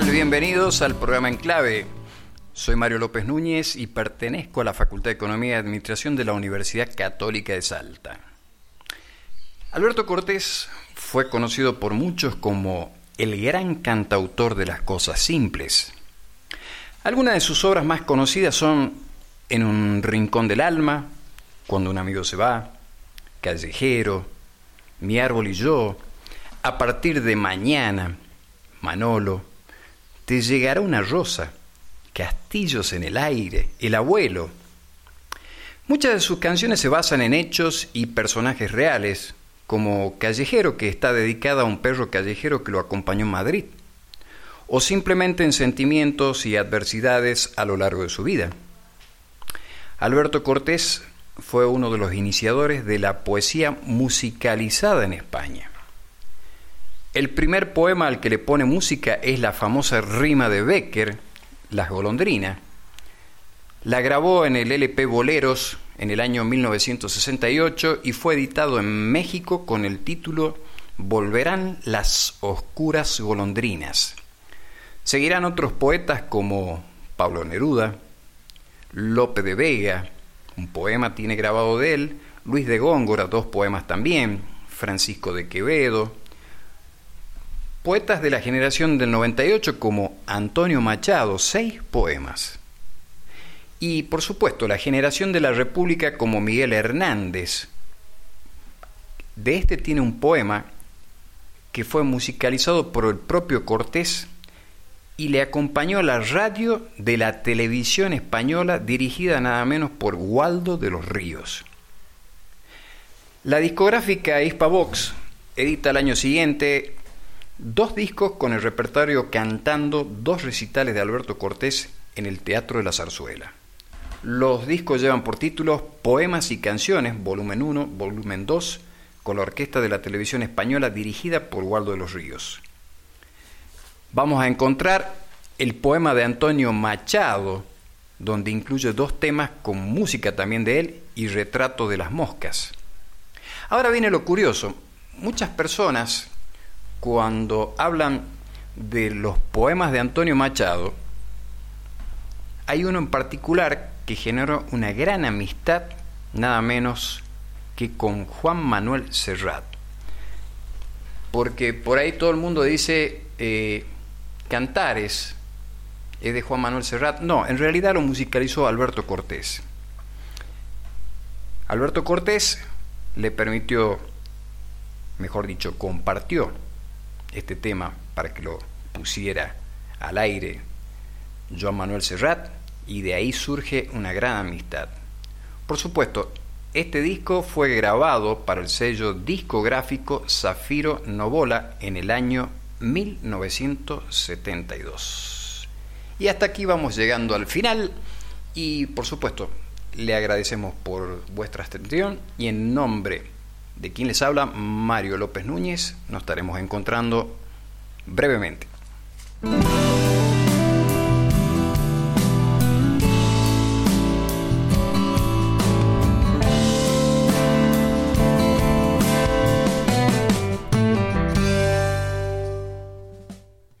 tal? Bienvenidos al programa En Clave. Soy Mario López Núñez y pertenezco a la Facultad de Economía y Administración de la Universidad Católica de Salta. Alberto Cortés fue conocido por muchos como el gran cantautor de las cosas simples. Algunas de sus obras más conocidas son En un rincón del alma, Cuando un amigo se va, Callejero, Mi árbol y yo, A partir de mañana, Manolo, Te llegará una rosa, Castillos en el aire, El abuelo. Muchas de sus canciones se basan en hechos y personajes reales, como Callejero, que está dedicada a un perro callejero que lo acompañó en Madrid, o simplemente en sentimientos y adversidades a lo largo de su vida. Alberto Cortés fue uno de los iniciadores de la poesía musicalizada en España. El primer poema al que le pone música es la famosa rima de Becker, Las golondrinas. La grabó en el LP Boleros en el año 1968 y fue editado en México con el título Volverán las oscuras golondrinas. Seguirán otros poetas como Pablo Neruda, Lope de Vega, un poema tiene grabado de él, Luis de Góngora, dos poemas también, Francisco de Quevedo, poetas de la generación del 98 como Antonio Machado, seis poemas. Y por supuesto, la generación de la República como Miguel Hernández. De este tiene un poema que fue musicalizado por el propio Cortés y le acompañó la radio de la televisión española dirigida nada menos por Waldo de los Ríos. La discográfica Hispavox edita al año siguiente dos discos con el repertorio cantando dos recitales de Alberto Cortés en el Teatro de la Zarzuela. Los discos llevan por títulos Poemas y Canciones, volumen 1, volumen 2, con la orquesta de la televisión española dirigida por Waldo de los Ríos. Vamos a encontrar el poema de Antonio Machado, donde incluye dos temas con música también de él y retrato de las moscas. Ahora viene lo curioso. Muchas personas, cuando hablan de los poemas de Antonio Machado, hay uno en particular que generó una gran amistad, nada menos que con Juan Manuel Serrat. Porque por ahí todo el mundo dice eh, Cantares es de Juan Manuel Serrat. No, en realidad lo musicalizó Alberto Cortés. Alberto Cortés le permitió, mejor dicho, compartió este tema para que lo pusiera al aire Juan Manuel Serrat y de ahí surge una gran amistad. Por supuesto, este disco fue grabado para el sello discográfico Zafiro Novola en el año 1972. Y hasta aquí vamos llegando al final y por supuesto le agradecemos por vuestra atención y en nombre de quien les habla, Mario López Núñez, nos estaremos encontrando brevemente.